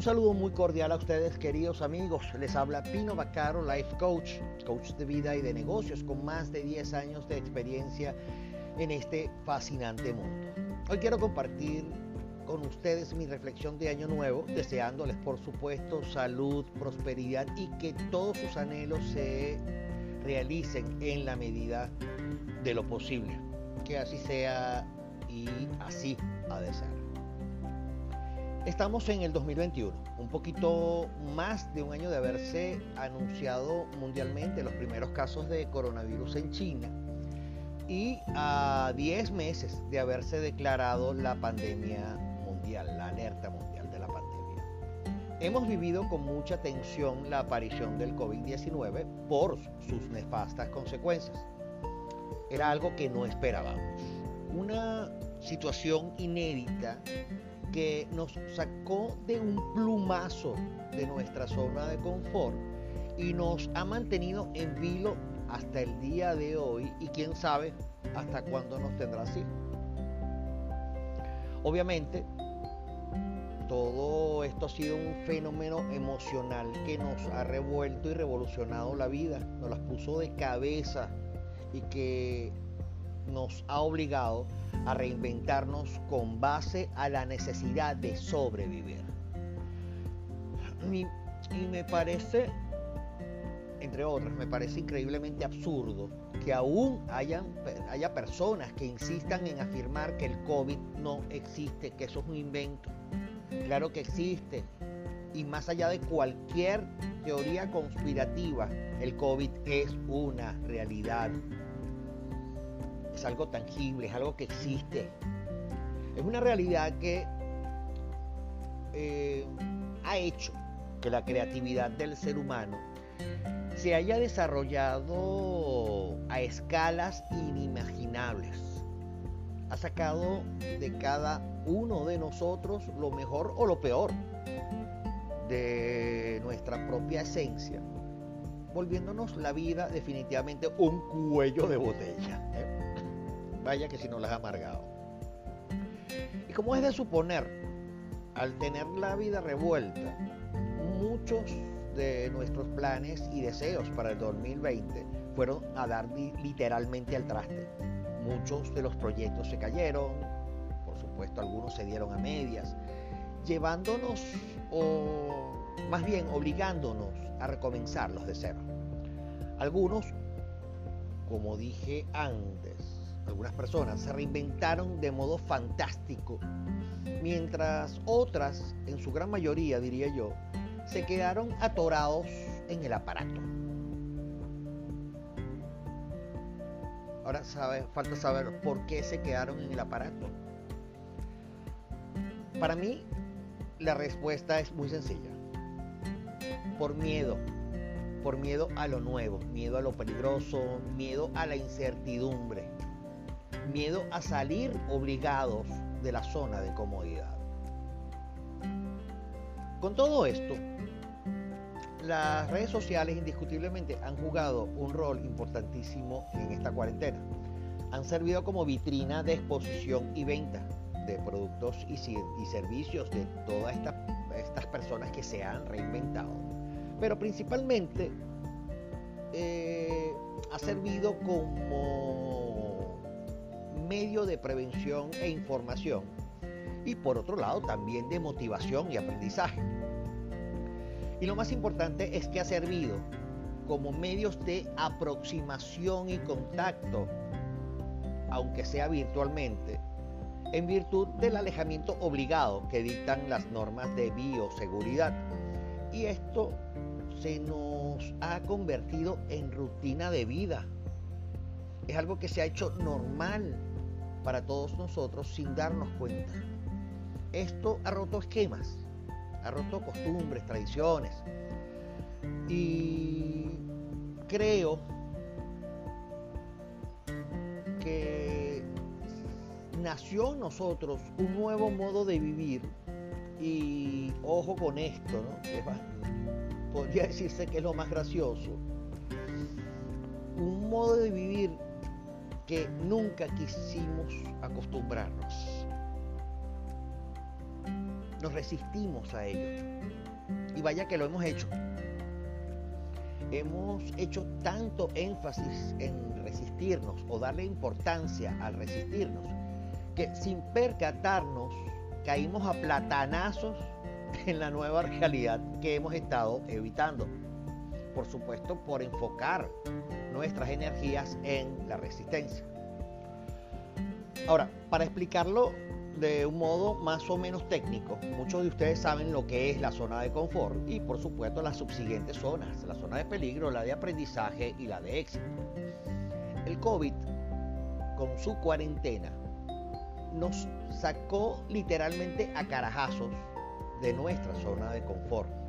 Un saludo muy cordial a ustedes, queridos amigos. Les habla Pino Bacaro, Life Coach, coach de vida y de negocios, con más de 10 años de experiencia en este fascinante mundo. Hoy quiero compartir con ustedes mi reflexión de Año Nuevo, deseándoles, por supuesto, salud, prosperidad y que todos sus anhelos se realicen en la medida de lo posible. Que así sea y así ha de ser. Estamos en el 2021, un poquito más de un año de haberse anunciado mundialmente los primeros casos de coronavirus en China y a 10 meses de haberse declarado la pandemia mundial, la alerta mundial de la pandemia. Hemos vivido con mucha tensión la aparición del COVID-19 por sus nefastas consecuencias. Era algo que no esperábamos. Una situación inédita que nos sacó de un plumazo de nuestra zona de confort y nos ha mantenido en vilo hasta el día de hoy y quién sabe hasta cuándo nos tendrá así. Obviamente, todo esto ha sido un fenómeno emocional que nos ha revuelto y revolucionado la vida, nos las puso de cabeza y que nos ha obligado a reinventarnos con base a la necesidad de sobrevivir. Y, me parece, entre otras, me parece increíblemente absurdo que aún hayan, haya personas que insistan en afirmar que el COVID no existe, que eso es un invento. Claro que existe. Y más allá de cualquier teoría conspirativa, el COVID es una realidad es algo tangible, es algo que existe. Es una realidad que eh, ha hecho que la creatividad del ser humano se haya desarrollado a escalas inimaginables. Ha sacado de cada uno de nosotros lo mejor o lo peor de nuestra propia esencia, volviéndonos la vida definitivamente un cuello de botella. ¿eh? Vaya que si no las ha amargado. Y como es de suponer, al tener la vida revuelta, muchos de nuestros planes y deseos para el 2020 fueron a dar literalmente al traste. Muchos de los proyectos se cayeron, por supuesto algunos se dieron a medias, llevándonos o más bien obligándonos a recomenzarlos de cero. Algunos, como dije antes, algunas personas se reinventaron de modo fantástico, mientras otras, en su gran mayoría diría yo, se quedaron atorados en el aparato. Ahora sabe, falta saber por qué se quedaron en el aparato. Para mí, la respuesta es muy sencilla. Por miedo. Por miedo a lo nuevo, miedo a lo peligroso, miedo a la incertidumbre miedo a salir obligados de la zona de comodidad. Con todo esto, las redes sociales indiscutiblemente han jugado un rol importantísimo en esta cuarentena. Han servido como vitrina de exposición y venta de productos y, servicios de todas estas personas que se han reinventado. Pero principalmente eh, ha servido como medio de prevención e información y por otro lado también de motivación y aprendizaje. Y lo más importante es que ha servido como medios de aproximación y contacto, aunque sea virtualmente, en virtud del alejamiento obligado que dictan las normas de bioseguridad. Y esto se nos ha convertido en rutina de vida. Es algo que se ha hecho normal para todos nosotros sin darnos cuenta. Esto ha roto esquemas, ha roto costumbres, tradiciones. Y creo que nació en nosotros un nuevo modo de vivir y ojo con esto, ¿no? podría decirse que es lo más gracioso. Un modo de vivir que nunca quisimos acostumbrarnos. nos resistimos a ello. Y vaya que lo hemos hecho. Hemos hecho tanto énfasis en resistirnos o darle importancia al resistirnos que sin percatarnos caímos a platanazos en la nueva realidad que hemos estado evitando. Por supuesto, por enfocar nuestras energías en la resistencia. Ahora, para explicarlo de un modo más o menos técnico, muchos de ustedes saben lo que es la zona de confort y por supuesto las subsiguientes zonas, la zona de peligro, la de aprendizaje y la de éxito. El COVID, con su cuarentena, nos sacó literalmente a carajazos de nuestra zona de confort.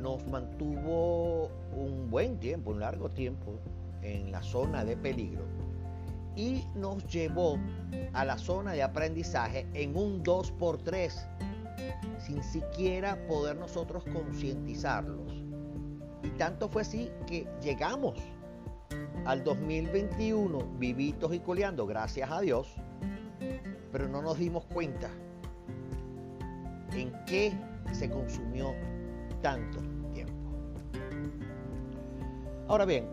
Nos mantuvo un buen tiempo, un largo tiempo, en la zona de peligro y nos llevó a la zona de aprendizaje en un 2x3 sin siquiera poder nosotros concientizarlos. Y tanto fue así que llegamos al 2021 vivitos y coleando, gracias a Dios, pero no nos dimos cuenta en qué se consumió tanto. Ahora bien,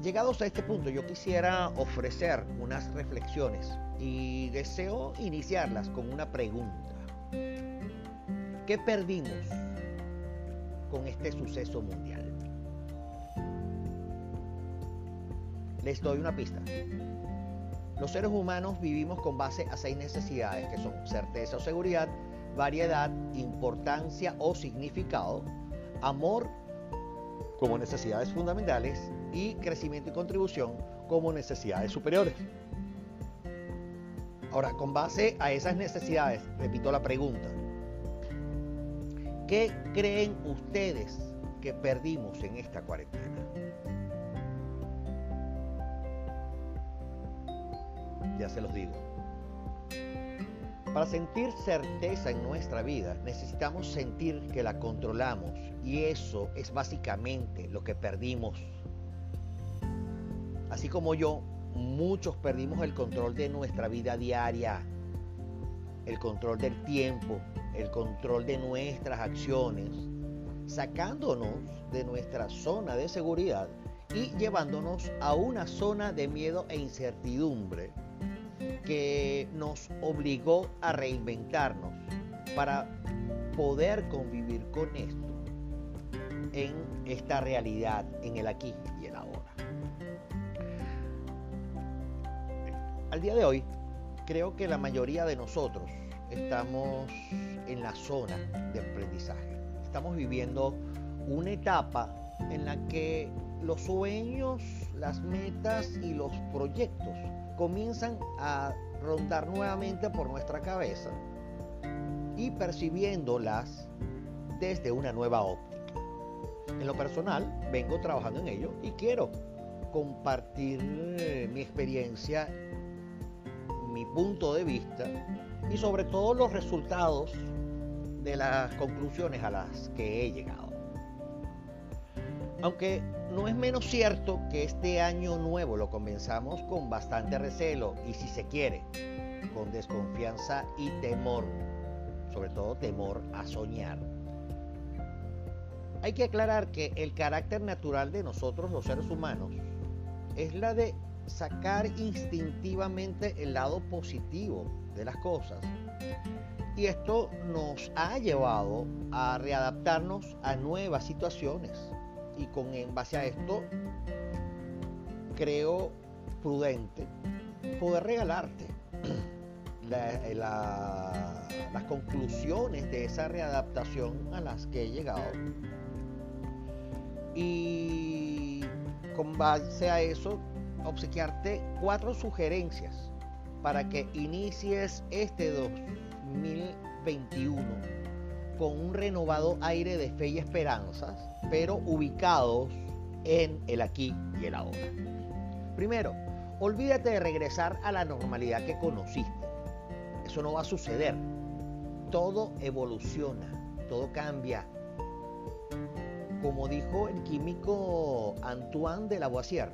llegados a este punto, yo quisiera ofrecer unas reflexiones y deseo iniciarlas con una pregunta. ¿Qué perdimos con este suceso mundial? Les doy una pista. Los seres humanos vivimos con base a seis necesidades que son certeza o seguridad, variedad, importancia o significado, amor como necesidades fundamentales y crecimiento y contribución como necesidades superiores. Ahora, con base a esas necesidades, repito la pregunta, ¿qué creen ustedes que perdimos en esta cuarentena? Ya se los digo. Para sentir certeza en nuestra vida necesitamos sentir que la controlamos y eso es básicamente lo que perdimos. Así como yo, muchos perdimos el control de nuestra vida diaria, el control del tiempo, el control de nuestras acciones, sacándonos de nuestra zona de seguridad y llevándonos a una zona de miedo e incertidumbre que nos obligó a reinventarnos para poder convivir con esto en esta realidad, en el aquí y el ahora. Al día de hoy, creo que la mayoría de nosotros estamos en la zona de aprendizaje. Estamos viviendo una etapa en la que los sueños, las metas y los proyectos comienzan a rondar nuevamente por nuestra cabeza y percibiéndolas desde una nueva óptica. En lo personal, vengo trabajando en ello y quiero compartir eh, mi experiencia, mi punto de vista y sobre todo los resultados de las conclusiones a las que he llegado. Aunque no es menos cierto que este año nuevo lo comenzamos con bastante recelo y si se quiere, con desconfianza y temor, sobre todo temor a soñar. Hay que aclarar que el carácter natural de nosotros los seres humanos es la de sacar instintivamente el lado positivo de las cosas. Y esto nos ha llevado a readaptarnos a nuevas situaciones y con en base a esto creo prudente poder regalarte las conclusiones de esa readaptación a las que he llegado. Y con base a eso, obsequiarte cuatro sugerencias para que inicies este 2021 con un renovado aire de fe y esperanzas pero ubicados en el aquí y el ahora. Primero, olvídate de regresar a la normalidad que conociste. Eso no va a suceder. Todo evoluciona, todo cambia. Como dijo el químico Antoine de Lavoisier,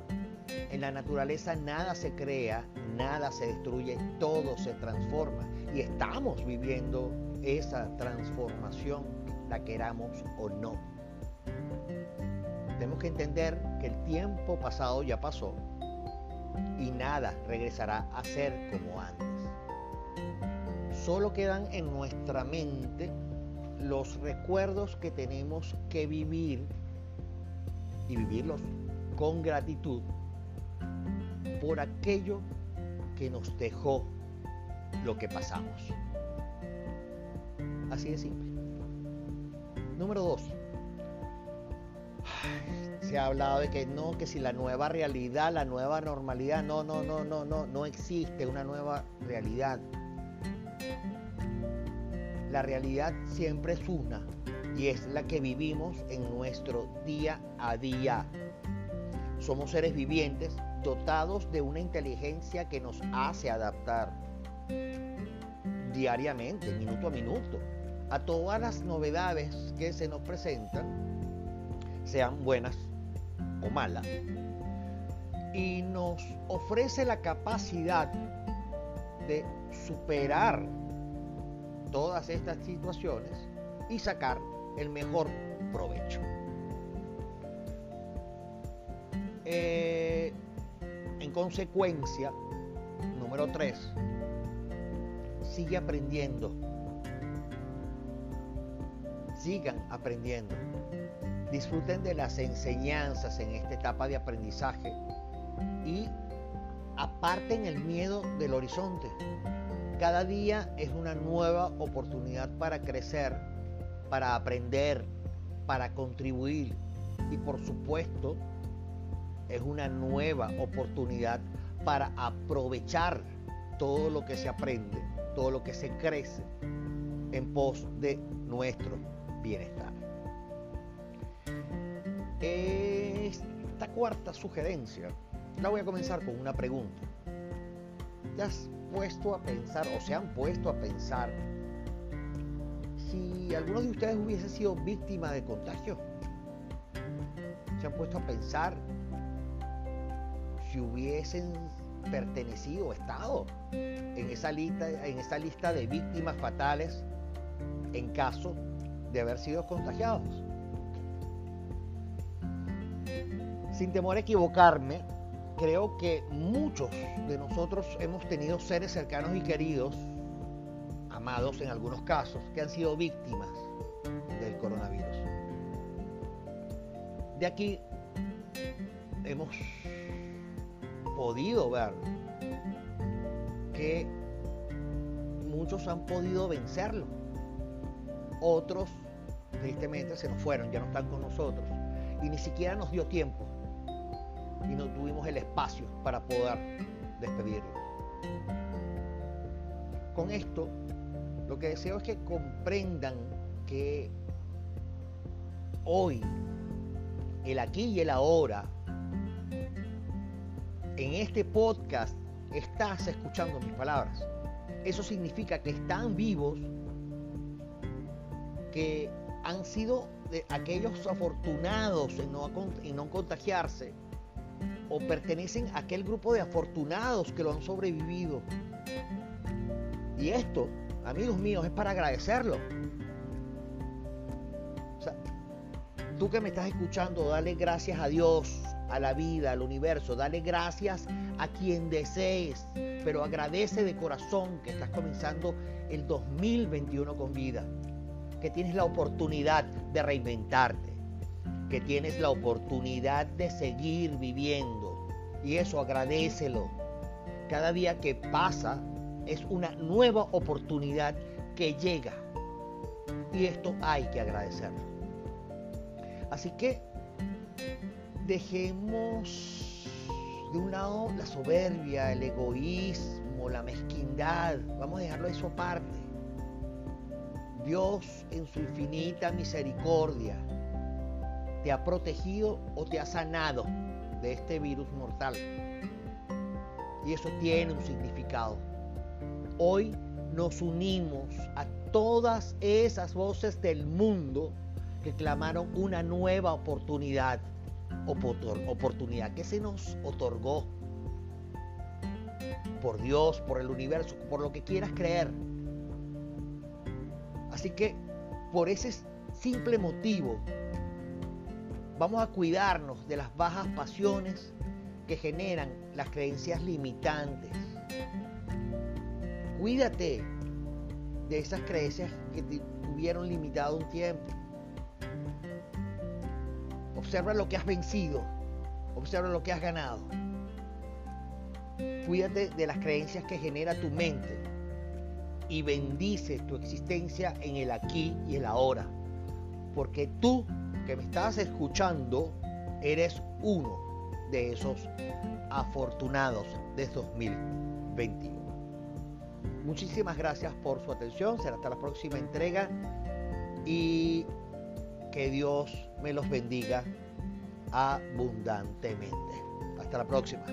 en la naturaleza nada se crea, nada se destruye, todo se transforma. Y estamos viviendo esa transformación, la queramos o no. Tenemos que entender que el tiempo pasado ya pasó y nada regresará a ser como antes. Solo quedan en nuestra mente los recuerdos que tenemos que vivir y vivirlos con gratitud por aquello que nos dejó lo que pasamos. Así de simple. Número dos. Se ha hablado de que no, que si la nueva realidad, la nueva normalidad, no, no, no, no, no, no existe una nueva realidad. La realidad siempre es una y es la que vivimos en nuestro día a día. Somos seres vivientes dotados de una inteligencia que nos hace adaptar diariamente, minuto a minuto, a todas las novedades que se nos presentan, sean buenas o malas, y nos ofrece la capacidad de superar todas estas situaciones y sacar el mejor provecho. Eh, en consecuencia, número 3, sigue aprendiendo. Sigan aprendiendo. Disfruten de las enseñanzas en esta etapa de aprendizaje y aparten el miedo del horizonte. Cada día es una nueva oportunidad para crecer, para aprender, para contribuir y por supuesto es una nueva oportunidad para aprovechar todo lo que se aprende, todo lo que se crece en pos de nuestro bienestar. Esta cuarta sugerencia la voy a comenzar con una pregunta. ¿Te has puesto a pensar o se han puesto a pensar si alguno de ustedes hubiese sido víctima de contagio? ¿Se han puesto a pensar si hubiesen pertenecido o estado en esa lista, en esa lista de víctimas fatales en caso de haber sido contagiados. Sin temor a equivocarme, creo que muchos de nosotros hemos tenido seres cercanos y queridos, amados en algunos casos, que han sido víctimas del coronavirus. De aquí hemos podido ver que muchos han podido vencerlo. Otros, tristemente, se nos fueron, ya no están con nosotros. Y ni siquiera nos dio tiempo. Y no tuvimos el espacio para poder despedirlos. Con esto, lo que deseo es que comprendan que hoy, el aquí y el ahora, en este podcast estás escuchando mis palabras. Eso significa que están vivos, que han sido de aquellos afortunados en no, no contagiarse, o pertenecen a aquel grupo de afortunados que lo han sobrevivido. Y esto, amigos míos, es para agradecerlo. O sea, tú que me estás escuchando, dale gracias a Dios a la vida, al universo. Dale gracias a quien desees, pero agradece de corazón que estás comenzando el 2021 con vida, que tienes la oportunidad de reinventarte, que tienes la oportunidad de seguir viviendo. Y eso agradecelo. Cada día que pasa es una nueva oportunidad que llega. Y esto hay que agradecerlo. Así que dejemos de un lado la soberbia, el egoísmo, la mezquindad. Vamos a dejarlo eso aparte. Dios en su infinita misericordia te ha protegido o te ha sanado de este virus mortal. Y eso tiene un significado. Hoy nos unimos a todas esas voces del mundo que clamaron una nueva oportunidad oportunidad que se nos otorgó por Dios, por el universo, por lo que quieras creer. Así que por ese simple motivo, vamos a cuidarnos de las bajas pasiones que generan las creencias limitantes. Cuídate de esas creencias que te tuvieron limitado un tiempo. Observa lo que has vencido. Observa lo que has ganado. Cuídate de las creencias que genera tu mente y bendice tu existencia en el aquí y el ahora. Porque tú que me estás escuchando eres uno de esos afortunados de 2021. Muchísimas gracias por su atención. Será hasta la próxima entrega y que Dios me los bendiga abundantemente. Hasta la próxima.